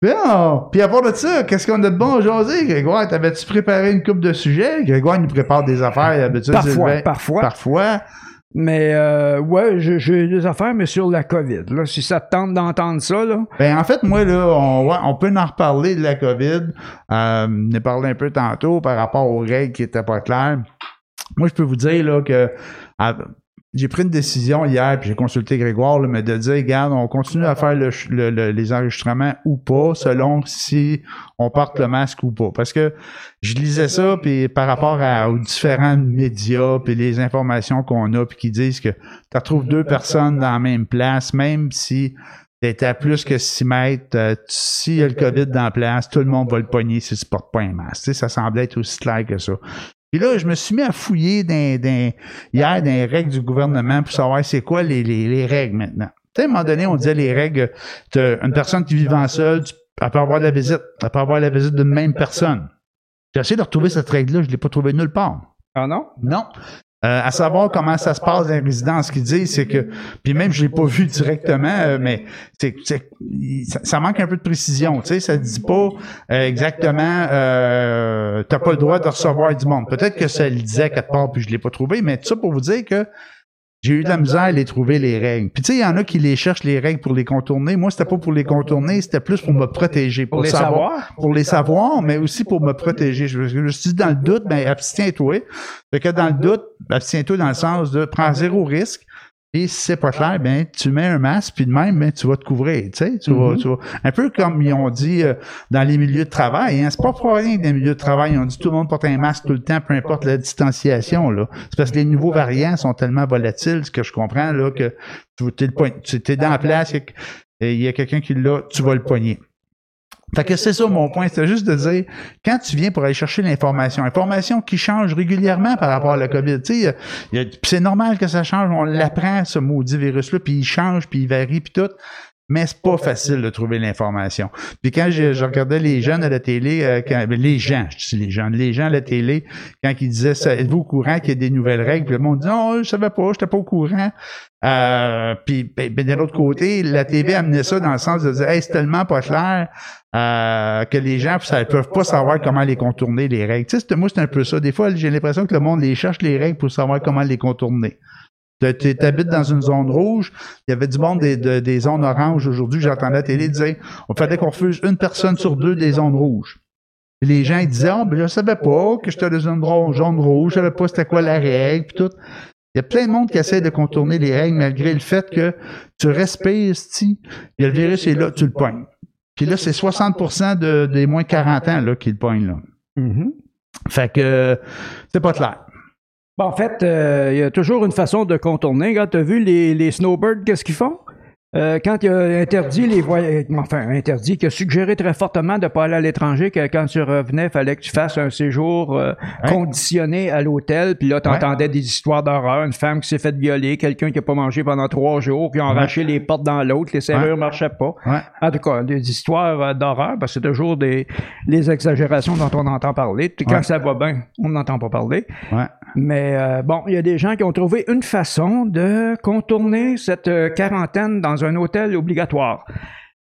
Bon, puis à part de ça, qu'est-ce qu'on a de bon jaser, Grégoire? T'avais-tu préparé une coupe de sujets? Grégoire nous prépare des affaires d'habitude. Parfois, Sylvain. parfois. Parfois. Mais euh, ouais, j'ai- des affaires, mais sur la COVID. Là, si ça te tente d'entendre ça, là. Ben, en fait, moi, là, on, ouais, on peut en reparler de la COVID. Euh, on a parlé un peu tantôt par rapport aux règles qui étaient pas claires. Moi, je peux vous dire, là, que à- j'ai pris une décision hier, puis j'ai consulté Grégoire, là, mais de dire, regarde, on continue à faire le, le- le- les enregistrements ou pas, selon si on porte le masque ou pas. Parce que je lisais ça, puis par rapport à- aux différents médias, puis les informations qu'on a, puis qui disent que tu retrouves deux personnes dans la même place, même si t'es à plus que 6 mètres, euh, s'il y a le COVID dans la place, tout le monde va le pogner si tu portes pas un masque. Ça semblait être aussi clair que ça. Puis là, je me suis mis à fouiller dans, dans- hier dans les règles du gouvernement pour savoir c'est quoi les, les, les règles maintenant. Tu sais, à un moment donné, on disait les règles, une personne qui vit en seul, tu- elle peut avoir la visite, elle peut avoir la visite d'une même personne. J'ai essayé de retrouver cette règle-là, je ne l'ai pas trouvée nulle part. Ah non? Non. Euh, à savoir comment ça se passe dans les résidences, ce qu'ils disent, c'est que, puis même je l'ai pas vu directement, euh, mais c'est, ça, ça manque un peu de précision, tu sais, ça dit pas euh, exactement, euh, t'as pas le droit de recevoir du monde. Peut-être que ça le disait quelque part, puis je l'ai pas trouvé, mais tout ça pour vous dire que j'ai eu de la misère à les trouver les règles. Puis tu sais, il y en a qui les cherchent les règles pour les contourner. Moi, c'était pas pour les contourner, c'était plus pour me protéger, pour, Pour les savoir? pour les savoir, mais aussi pour me protéger. Je, je me suis dit, dans le doute, ben, abstiens-toi. Fait que dans le doute, abstiens-toi dans le sens de prends zéro risque. Et si c'est pas clair, ben, tu mets un masque, puis de même, ben, tu vas te couvrir, tu sais, tu, vas, Mhm. tu vas- un peu comme ils ont dit euh, dans les milieux de travail, hein, c'est pas pour rien que dans les milieux de travail, ils ont dit tout le monde porte un masque tout le temps, peu importe la distanciation, là. C'est parce que les nouveaux variants sont tellement volatiles, ce que je comprends, là, que tu es, le point- tu es dans la place, et il y a quelqu'un qui l'a, tu vas le poigner. Fait que c'est ça mon point, c'est juste de dire, quand tu viens pour aller chercher l'information, information qui change régulièrement par rapport à la COVID, tu sais, c'est normal que ça change, on l'apprend, ce maudit virus-là, puis il change, puis il varie, puis tout, mais c'est pas facile de trouver l'information. Puis quand je, je regardais les jeunes à la télé, euh, quand- ben, les gens, je dis les jeunes, les gens à la télé, quand ils disaient, ça, êtes-vous au courant qu'il y a des nouvelles règles? Puis le monde dit, non, je savais pas, j'étais pas au courant. Euh, puis ben, ben, de l'autre côté, la TV amenait ça dans le sens de dire, hey, c'est tellement pas clair euh, que les gens ne peuvent pas savoir comment les contourner, les règles. Tu sais, c'est- moi, c'est un peu ça. Des fois, j'ai l'impression que le monde les cherche, les règles, pour savoir comment les contourner. Tu habites dans une zone rouge. Il y avait du monde des, de- des zones oranges aujourd'hui. J'entendais la télé dire on fallait qu'on refuse une personne sur deux des zones rouges. Et les gens ils disaient oh, ben, je savais pas que j'étais dans une zone jaune rouge, je savais pas c'était quoi la règle, puis tout. Il y a plein de monde qui essaie de contourner les règles malgré le fait que tu respires, puis le virus est là, tu le pognes. Puis là, c'est 60 de, des moins 40 ans là, qui le pognent. Là. Mhm. Fait que euh, c'est pas clair. Bon, en fait, euh, il y a toujours une façon de contourner. Regarde, t'as vu les, les snowbirds, qu'est-ce qu'ils font? Euh, quand il a interdit les voyages, enfin interdit, qui a suggéré très fortement de pas aller à l'étranger, que quand tu revenais, fallait que tu fasses un séjour euh, conditionné à l'hôtel, puis là t'entendais des histoires d'horreur, une femme qui s'est faite violer, quelqu'un qui a pas mangé pendant trois jours, qui a arraché les portes dans l'autre, les serrures marchaient pas. En tout cas, des histoires euh, d'horreur, parce que c'est toujours des les exagérations dont on entend parler. Quand ça va bien, on n'entend pas parler. Mais euh, bon, il y a des gens qui ont trouvé une façon de contourner cette euh, quarantaine dans un hôtel obligatoire.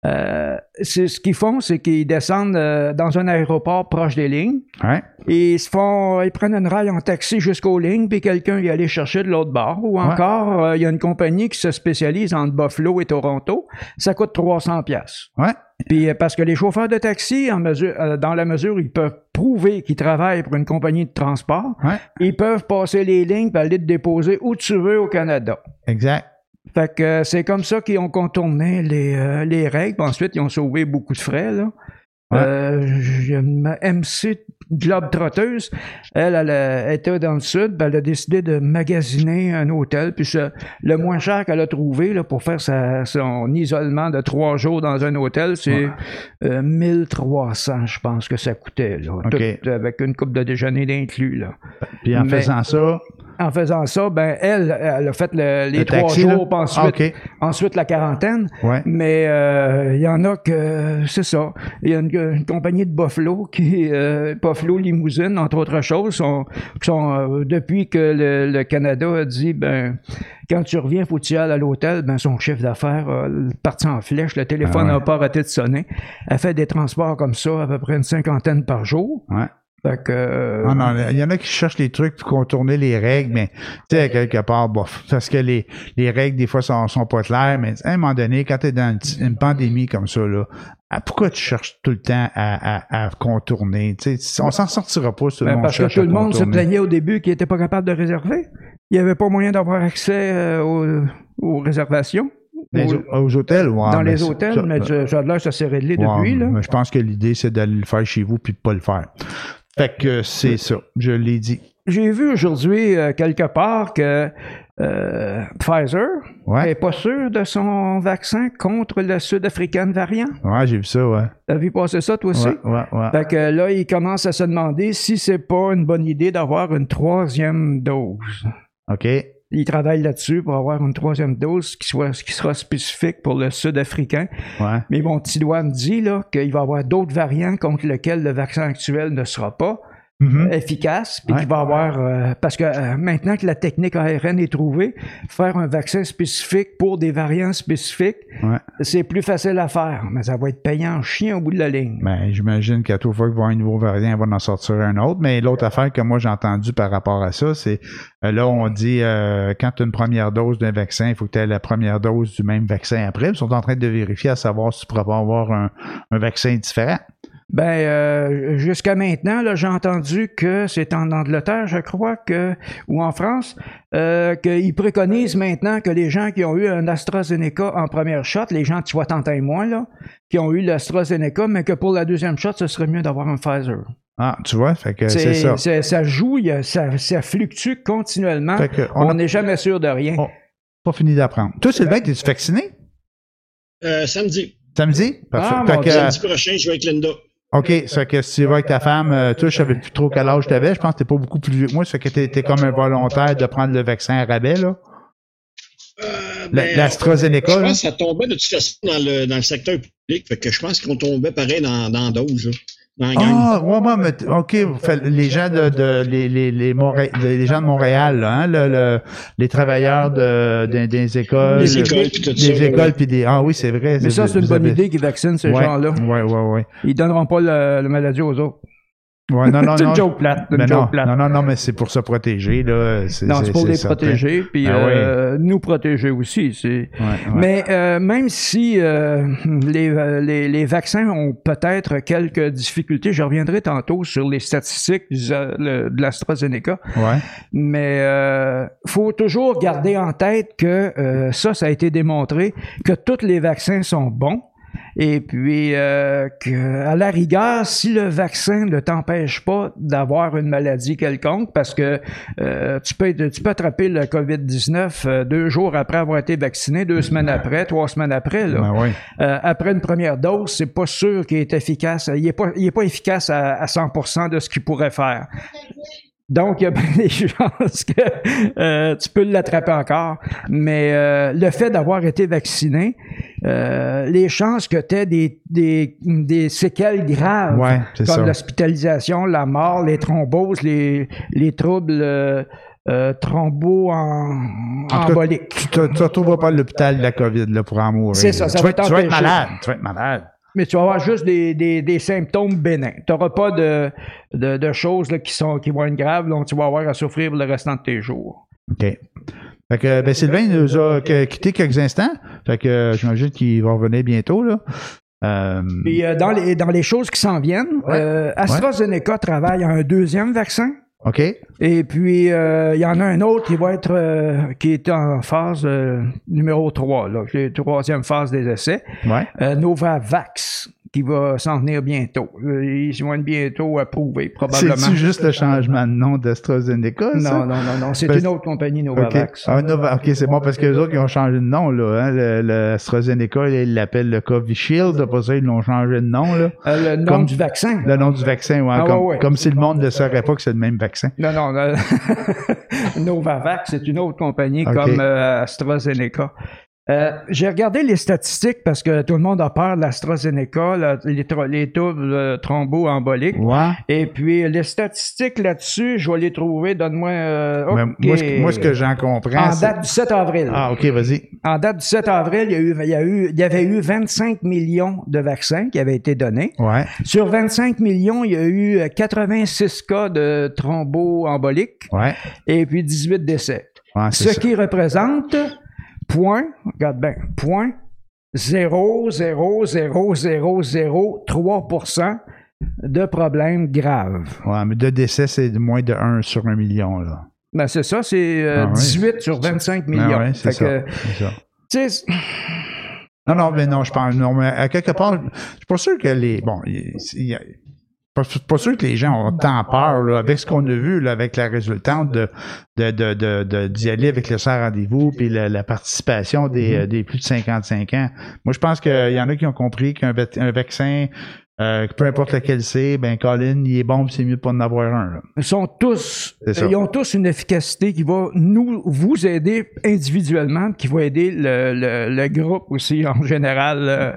Euh, c'est ce qu'ils font, c'est qu'ils descendent euh, dans un aéroport proche des lignes Ouais. et ils se font, ils prennent une rail en taxi jusqu'aux lignes, puis quelqu'un y aller chercher de l'autre bord. Ou encore, euh, il y a une compagnie qui se spécialise entre Buffalo et Toronto. Ça coûte 300 pièces. Ouais. Puis euh, parce que les chauffeurs de taxi, en mesure, euh, dans la mesure où ils peuvent prouver qu'ils travaillent pour une compagnie de transport, Ouais. ils peuvent passer les lignes et aller te déposer où tu veux au Canada. Exact. Fait que euh, c'est comme ça qu'ils ont contourné les, euh, les règles. Ensuite, ils ont sauvé beaucoup de frais. Là. Ouais. MC Globe Trotteuse, elle, elle, euh, était dans le sud, ben, elle a décidé de magasiner un hôtel. Puis ce- le moins cher qu'elle a trouvé là, pour faire sa- son isolement de trois jours dans un hôtel, c'est euh, 1300, je pense que ça coûtait. Là, OK. Tout avec une coupe de déjeuner d'inclus. Puis en Mais- faisant ça, En faisant ça, ben elle, elle a fait le- les Le trois taxi, jours, là? ensuite, Ah, ensuite la quarantaine. ouais. Mais euh, il y en a que c'est ça. Il y a une, une compagnie de Buffalo qui euh, Buffalo Limousine, entre autres choses, sont, sont euh, depuis que le, le Canada a dit ben quand tu reviens, faut que tu ailles à l'hôtel, ben son chiffre d'affaires a parti en flèche, le téléphone Ah n'a ouais. pas arrêté de sonner. Elle fait des transports comme ça, à peu près une cinquantaine par jour. Ouais. Fait que euh, Ah non, il y en a qui cherchent les trucs pour contourner les règles, mais tu sais, quelque part, bof. Parce que les, les règles, des fois, sont, sont pas claires, mais à un moment donné, quand tu es dans une, une pandémie comme ça, là, ah, pourquoi tu cherches tout le temps à, à, à contourner? Tu sais, on s'en sortira pas le Ben, parce que tout le monde se plaignait au début qu'il n'était pas capable de réserver. Il n'y avait pas moyen d'avoir accès euh, aux, aux réservations. Les Aux- au- aux hôtels, ouais, dans les hôtels, ça- mais ça, ça que ça s'est réglé Ouais, depuis. Là. mais je pense que l'idée, c'est d'aller le faire chez vous puis de pas le faire. Fait que c'est ça. Je l'ai dit. J'ai vu aujourd'hui euh, quelque part que euh, Pfizer Ouais. n'est pas sûr de son vaccin contre le sud-africain variant. Ouais, j'ai vu ça, ouais. T'as vu passer ça toi aussi? Ouais, ouais, ouais. Fait que là, il commence à se demander si c'est pas une bonne idée d'avoir une troisième dose. OK. Il travaille là-dessus pour avoir une troisième dose qui, soit, qui sera spécifique pour le sud-africain. Ouais. Mais mon petit doigt me dit là, qu'il va y avoir d'autres variants contre lesquels le vaccin actuel ne sera pas Mhm. efficace. Puis Ouais. qu'il va avoir. euh, parce que euh, maintenant que la technique ARN est trouvée, faire un vaccin spécifique pour des variants spécifiques, Ouais. c'est plus facile à faire. Mais ça va être payant en chien au bout de la ligne. Ben, j'imagine qu'à toute fois qu'il va y avoir un nouveau variant, il va en sortir un autre. Mais l'autre affaire que moi j'ai entendu par rapport à ça, c'est euh, là, on dit euh, quand tu as une première dose d'un vaccin, il faut que tu aies la première dose du même vaccin après. Ils sont en train de vérifier à savoir si tu pourras pas avoir un, un vaccin différent. Ben, euh, jusqu'à maintenant, là, j'ai entendu que c'est en Angleterre, je crois, que ou en France, euh, qu'ils préconisent maintenant que les gens qui ont eu un AstraZeneca en première shot, les gens de 60 ans et moins, là, qui ont eu l'AstraZeneca, mais que pour la deuxième shot, ce serait mieux d'avoir un Pfizer. Ah, tu vois, fait que c'est ça. c'est- ça joue, ça, ça fluctue continuellement. Fait que On n'est jamais sûr de rien. on- pas fini d'apprendre. Toi, Sylvain, es-tu vacciné? Euh, samedi. Samedi? Parfait. Ah, Fait mon que, Dieu. Samedi prochain, je vais avec Linda. OK, ça que si tu vas avec ta femme, euh, toi, je savais plus trop quel âge t'avais. Je pense que t'es pas beaucoup plus vieux que moi. Ça fait que t'es, t'es comme un volontaire de prendre le vaccin à rabais, là. Euh, La- ben, l'AstraZeneca, Je pense que ça tombait de toute façon dans le, dans le secteur public. Fait que je pense qu'on tombait pareil dans, dans la dose, là. Ah, ouais, ouais, mais OK, vous faites- les gens de, de les, les, les, Montré- les gens de Montréal, là, hein, le, le- les travailleurs de, des- des écoles. Les écoles, puis tout des ça, écoles, ouais. puis des. Ah oui, c'est vrai. Mais ça, c'est une bonne avez- idée qu'ils vaccinent ces ouais, gens-là. Ouais, ouais, ouais. Ils donneront pas le- la maladie aux autres. Ouais, non, non, c'est non. une joke plate. une Ben joke non, plate. non, non, non, mais c'est pour se protéger, là. C'est, Non, c'est pour les certain. protéger, puis Ah euh, nous protéger aussi. C'est... Ouais, ouais. Mais euh, même si euh, les, les, les vaccins ont peut-être quelques difficultés, je reviendrai tantôt sur les statistiques de l'AstraZeneca, mais faut toujours garder en tête que ça, ça a été démontré, que tous les vaccins sont bons. Et puis, euh, que, à la rigueur, si le vaccin ne t'empêche pas d'avoir une maladie quelconque, parce que euh, tu, peux, tu peux attraper le COVID-19 euh, deux jours après avoir été vacciné, deux semaines après, trois semaines après. Là. Ben oui. Euh, après une première dose, c'est pas sûr qu'il est efficace. Il est pas, il est pas efficace à, à 100% de ce qu'il pourrait faire. Donc, il y a bien des chances que euh, tu peux l'attraper encore. Mais euh, le fait d'avoir été vacciné, euh, les chances que tu aies des, des, des séquelles graves, Ouais, comme l'hospitalisation, la mort, les thromboses, les, les troubles euh, euh, thrombo emboliques. Tu tu te retrouveras pas à l'hôpital de la COVID là, pour en mourir. C'est ça, ça tu, va tu vas être malade. Tu vas être malade. Mais tu vas avoir juste des, des, des symptômes bénins. Tu n'auras pas de, de, de choses là, qui, sont, qui vont être graves dont tu vas avoir à souffrir le restant de tes jours. OK. Fait que, ben, Sylvain nous a quitté quelques instants. Fait que, euh, j'imagine qu'il va revenir bientôt, là. Euh, Puis euh, dans, les, dans les choses qui s'en viennent, Ouais. euh, AstraZeneca travaille à un deuxième vaccin. OK? Et puis, euh, il y en a un autre qui va être euh, qui est en phase euh, numéro 3, là, qui est la troisième phase des essais. Ouais. Euh, Novavax, qui va s'en venir bientôt. Euh, Ils vont être bientôt approuvés, probablement. C'est-tu juste le changement de nom d'AstraZeneca, ça? Non, non, non, non. C'est Parce- une autre compagnie, OK, Novavax. ah, Nova- OK, c'est bon parce que les autres, ils ont changé de nom, là. Hein? Le, le AstraZeneca, ils l'appellent le Covishield. Après ça, ils l'ont changé de nom, là. Euh, le nom Comme- du vaccin. Le nom du vaccin, ouais. Ah, comme, ouais, ouais. comme si le monde ne saurait pas que c'est le même vaccin. Non, non, non. Novavax, c'est une autre compagnie comme euh, AstraZeneca. Euh, J'ai regardé les statistiques parce que tout le monde a peur de l'AstraZeneca, la- les, les troubles euh, thromboemboliques. Ouais. Et puis les statistiques là-dessus, je vais les trouver. Donne-moi. euh, moi, ce, moi, ce que j'en comprends, En date du 7 avril. Ah, OK, vas-y. En date du 7 avril, il y, a eu, il, y a eu, il y avait eu 25 millions de vaccins qui avaient été donnés. Ouais. Sur 25 millions, il y a eu euh, 86 cas de thromboemboliques Ouais. et puis 18 décès. Ouais, Ce ça. qui représente point, regarde bien, point 0,00003% de problèmes graves. Ouais, mais de décès, c'est de moins de 1 sur 1 million, là. Ben c'est ça, c'est euh, Ah. 18 sur 25 millions. Ah ouais, c'est Fait que, ça. ça. Non, non, mais non, je pense, non, mais à quelque part, je suis pas sûr que les, bon, il il y a- pas, pas sûr que les gens ont tant peur, là, avec ce qu'on a vu, là, avec la résultante de, de, de, de, de- d'y aller avec le sans rendez-vous, puis la, la participation des, Mm-hmm. euh, des plus de 55 ans. Moi, je pense qu'il y en a qui ont compris qu'un vac- un vaccin, euh, peu importe lequel c'est, ben, Colin, il est bon, c'est mieux de pas en avoir un, là. ils sont tous, ça. ils ont tous une efficacité qui va nous, vous aider individuellement, qui va aider le, le, le groupe aussi en général. euh,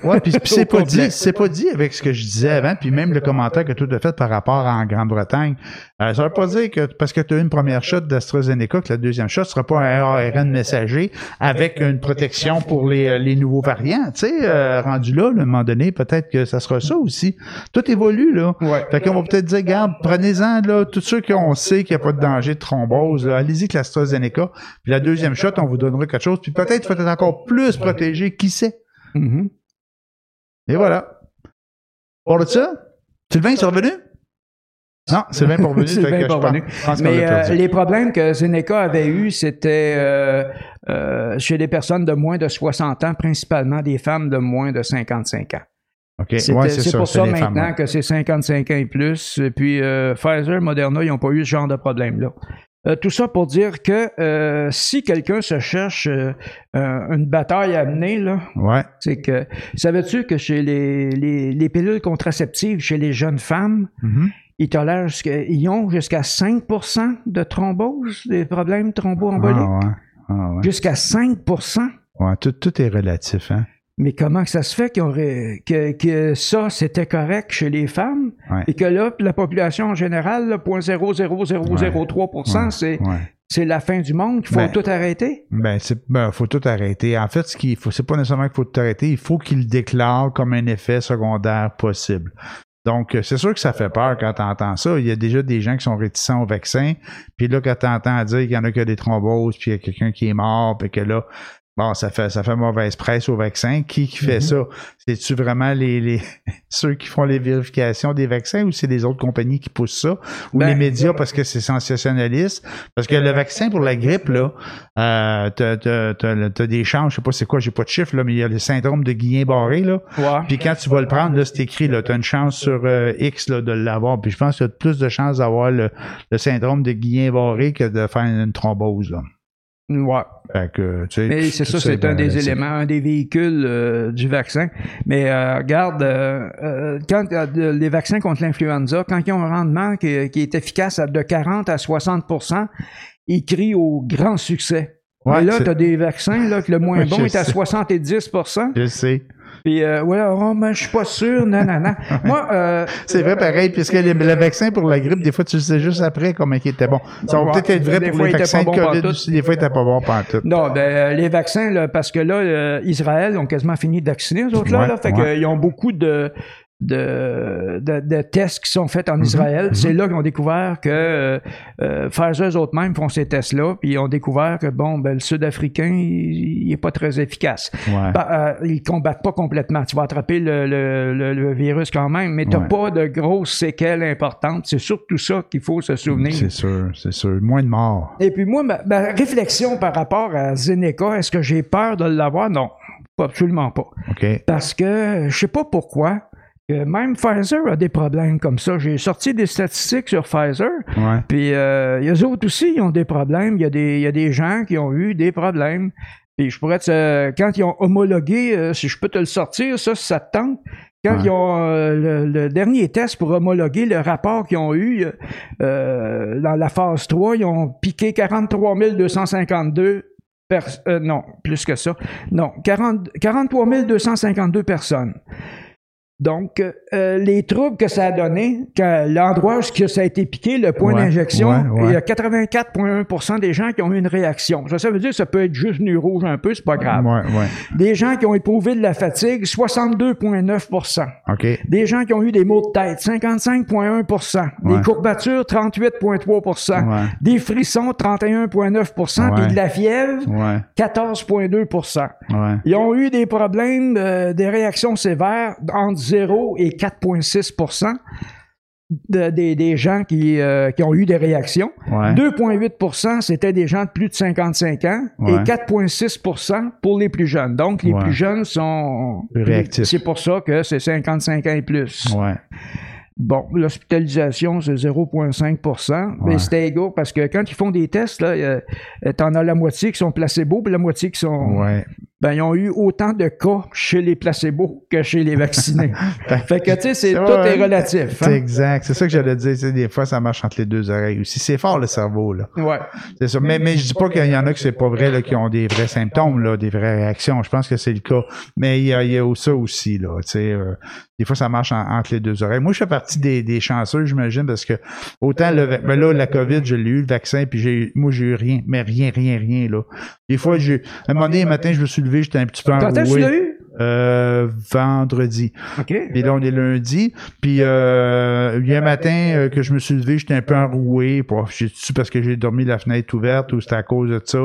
Ouais, puis, c'est pas dit, c'est pas dit avec ce que je disais avant, puis même le commentaire que tu as fait par rapport à en Grande-Bretagne. Euh, ça veut pas dire que parce que tu as eu une première shot d'AstraZeneca que la deuxième shot sera pas un ARN messager avec une protection pour les, euh, les nouveaux variants. Tu sais, euh, rendu là, à un moment donné, peut-être que ça sera ça aussi. Tout évolue là. Ouais. Fait qu'on va peut-être dire, regarde, prenez-en là, tous ceux qui ont sait qu'il n'y a pas de danger de thrombose, là, allez-y avec l'AstraZeneca. Puis la deuxième shot, on vous donnera quelque chose. Puis peut-être faut être encore plus protégé, qui sait? mhm. Et voilà. Pour de ça, Sylvain, est revenu? Non, Sylvain est pas revenu. Sylvain fait que est pas je pense- qu'on Mais euh, les problèmes que Zeneca avait eus, c'était euh, euh, chez les personnes de moins de 60 ans, principalement des femmes de moins de 55 ans. Ouais, c'est pour ça maintenant femmes, que c'est 55 ans et plus. Et puis euh, Pfizer, Moderna, ils n'ont pas eu ce genre de problème-là. Euh, tout ça pour dire que euh, si quelqu'un se cherche euh, une bataille à mener, là, Ouais. c'est que savais-tu que chez les, les, les pilules contraceptives, chez les jeunes femmes, Mhm. ils tolèrent ils ont jusqu'à 5% de thrombose, des problèmes thromboemboliques? Ah, ouais. Ah. Jusqu'à 5 Ouais, tout, tout est relatif, hein? Mais comment que ça se fait auraient- que, que ça, c'était correct chez les femmes Ouais. et que là, la population en général, là, 0.00003%, Ouais. c'est, la fin du monde, qu'il faut Ben, tout arrêter? Ben, c'est, ben, faut tout arrêter. En fait, ce qu'il faut, c'est pas nécessairement qu'il faut tout arrêter, il faut qu'il le déclare comme un effet secondaire possible. Donc, euh, c'est sûr que ça fait peur quand tu entends ça. Il y a déjà des gens qui sont réticents au vaccin. Puis là, quand tu entends dire qu'il y en a qui ont des thromboses, puis il y a quelqu'un qui est mort, puis que là, Bon, ça fait, ça fait mauvaise presse au vaccin. Qui, qui fait Mhm. ça? C'est-tu vraiment les, les, ceux qui font les vérifications des vaccins ou c'est des autres compagnies qui poussent ça? Ou Ben, les médias parce que c'est sensationnaliste? Parce que le vaccin pour la grippe, là, euh, t'as, t'as, t'as, t'as des chances, je sais pas c'est quoi, j'ai pas de chiffre, là, mais il y a le syndrome de Guillain-Barré, là. Ouais. Puis quand tu vas le prendre, là, c'est écrit, là, tu as une chance sur euh, X là, de l'avoir. Puis je pense que tu as plus de chances d'avoir le, le syndrome de Guillain-Barré que de faire une thrombose. Là. Ouais. Fait que, tu sais, Mais c'est ça, c'est un ben, des éléments, un des véhicules euh, du vaccin. Mais euh, regarde, euh, euh, quand euh, les vaccins contre l'influenza, quand ils ont un rendement qui, qui est efficace à de 40 à 60% ils crient au grand succès. Ouais, Mais là, tu as des vaccins là, que le moins bon est à sais. 70 Je sais. Puis, euh, ouais, oh, mais je suis pas sûr, non, non, non. Moi, euh, C'est vrai pareil, puisque le, le vaccin pour la grippe, des fois, tu le sais juste après comment il était bon. Ça va peut-être être vrai des pour fois, les vaccins pas de bon COVID aussi, des fois, il était pas bon pantoute. Non, ben, euh, les vaccins, là, parce que là, euh, Israël ont quasiment fini de vacciner, eux autres, là. Ouais, là fait ouais. qu'ils ont beaucoup de, de, de, de tests qui sont faits en Israël. mhm. C'est là qu'ils ont découvert que euh, euh, Pfizer, eux autres mêmes, font ces tests-là, puis ils ont découvert que, bon, ben, le Sud-Africain, il, il est pas très efficace. Ouais. Bah, euh, ils combattent pas complètement. Tu vas attraper le, le, le, le virus quand même, mais tu Ouais. pas de grosses séquelles importantes. C'est surtout ça qu'il faut se souvenir. C'est sûr, c'est sûr. Moins de morts. Et puis moi, ma, ma réflexion par rapport à Zeneca, est-ce que j'ai peur de l'avoir? Non, pas- absolument pas. OK. Parce que je sais pas pourquoi. Même Pfizer a des problèmes comme ça. J'ai sorti des statistiques sur Pfizer, puis euh, eux autres aussi, ils ont des problèmes. Il y, a des, il y a des gens qui ont eu des problèmes. Puis je pourrais te, quand ils ont homologué, euh, si je peux te le sortir, ça, ça te tente, quand Ouais. ils ont euh, le, le dernier test pour homologuer le rapport qu'ils ont eu euh, dans la phase 3, ils ont piqué 43 252 pers- euh, non, plus que ça. Non, 40, 43 252 personnes. Donc, euh, les troubles que ça a donné, que l'endroit où ça a été piqué, le point Ouais, d'injection, ouais, ouais. il y a 84,1% des gens qui ont eu une réaction. Ça, ça veut dire que ça peut être juste nu rouge un peu, c'est pas grave. Des gens qui ont éprouvé de la fatigue, 62,9 OK. Des gens qui ont eu des maux de tête, 55,1 Ouais. Des courbatures, 38,3 Ouais. Des frissons, 31,9 Ouais. Puis de la fièvre, Ouais. 14,2 Ouais. Ils ont eu des problèmes, euh, des réactions sévères entre 0 et 4,6 de- des, des gens qui, euh, qui ont eu des réactions. Ouais. 2,8% c'était des gens de plus de 55 ans Ouais. et 4,6% pour les plus jeunes. Donc, les Ouais. plus jeunes sont... Plus réactifs. C'est pour ça que c'est 55 ans et plus. Bon, l'hospitalisation, c'est 0,5% mais c'est égal parce que quand ils font des tests, là, euh, t'en as la moitié qui sont placebos, puis la moitié qui sont... Ben, ils ont eu autant de cas chez les placebos que chez les vaccinés. fait que, tu sais, c'est, Ouais. tout est relatif. C'est hein. exact. C'est ça que j'allais dire. Tu sais, des fois, ça marche entre les deux oreilles aussi. C'est fort, le cerveau, là. Ouais. C'est ça. Mais, mais je dis pas qu'il y en a que c'est pas vrai, là, qui ont des vrais symptômes, là, des vraies réactions. Je pense que c'est le cas. Mais il y a, il y a ça aussi, là. Tu sais, euh, des fois, ça marche en- entre les deux oreilles. Moi, je fais partie des, des chanceux, j'imagine, parce que autant le, ben là, la COVID, je l'ai eu, le vaccin, puis j'ai, eu- moi, j'ai eu rien. Mais rien, rien, rien, là. Des fois, j'ai, à un moment donné, un matin, je me suis levé, j'étais un petit peu Quand est-ce que tu l'as eu? Euh, vendredi. OK. Et là, on est lundi. Puis, euh, il y a un matin euh, que je me suis levé, j'étais un peu enroué. J'ai-tu parce que j'ai dormi la fenêtre ouverte ou c'était à cause de ça?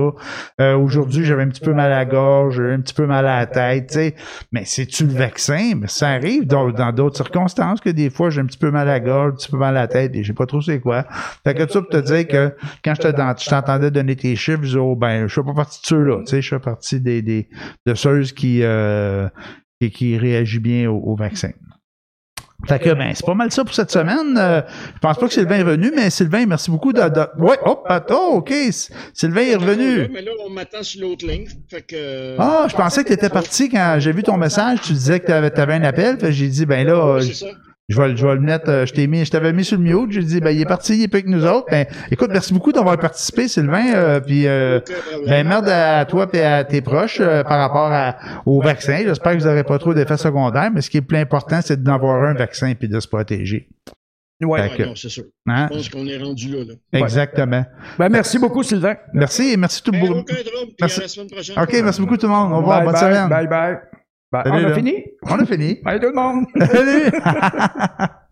Euh, Aujourd'hui, j'avais un petit peu mal à la gorge, j'avais un petit peu mal à la tête, tu sais. Mais c'est-tu le vaccin? Mais ça arrive dans d'autres circonstances que des fois, j'ai un petit peu mal à la gorge, un petit peu mal à la tête et je sais pas trop c'est quoi. Fait que ça pour te dire que quand je t'entendais donner tes chiffres, je disais, oh, ben, je fais pas partie de ceux-là, tu sais, je fais partie des, des, de ceux qui, euh, qui, qui réagit bien au, au vaccin. Fait que, ben, c'est pas mal ça pour cette semaine. Euh, je pense pas que Sylvain est revenu, mais Sylvain, merci beaucoup de, de- ouais, hop, attends, ok. Sylvain est revenu. Mais là, on m'attend sur l'autre ligne. Fait que. Ah, je pensais que tu étais parti quand j'ai vu ton message. Tu disais que tu avais, un appel. J'ai dit, ben là, euh, Oui. Je vais, le- je vais le mettre, euh, je t'ai mis, je t'avais mis sur le mute. J'ai dit, ben, il est parti, il est plus que nous autres. Ben, écoute, merci beaucoup d'avoir participé, Sylvain. Euh, puis, euh, ben, merde à toi et à tes proches euh, par rapport à- au vaccin. J'espère que vous n'aurez pas trop d'effets secondaires, mais ce qui est le plus important, c'est d'avoir un vaccin et de se protéger. Ouais. Fait Ouais, c'est sûr. Hein? Je pense qu'on est rendu là. là. Exactement. Ben, merci beaucoup, Sylvain. Merci et merci tout le Ben, monde. Puis Merci. à la semaine prochaine. OK, merci beaucoup tout le monde. Au revoir, bye, bonne bye, semaine. bye, bye. Salut, on a là. fini? On a fini. Bye, tout le monde. Salut!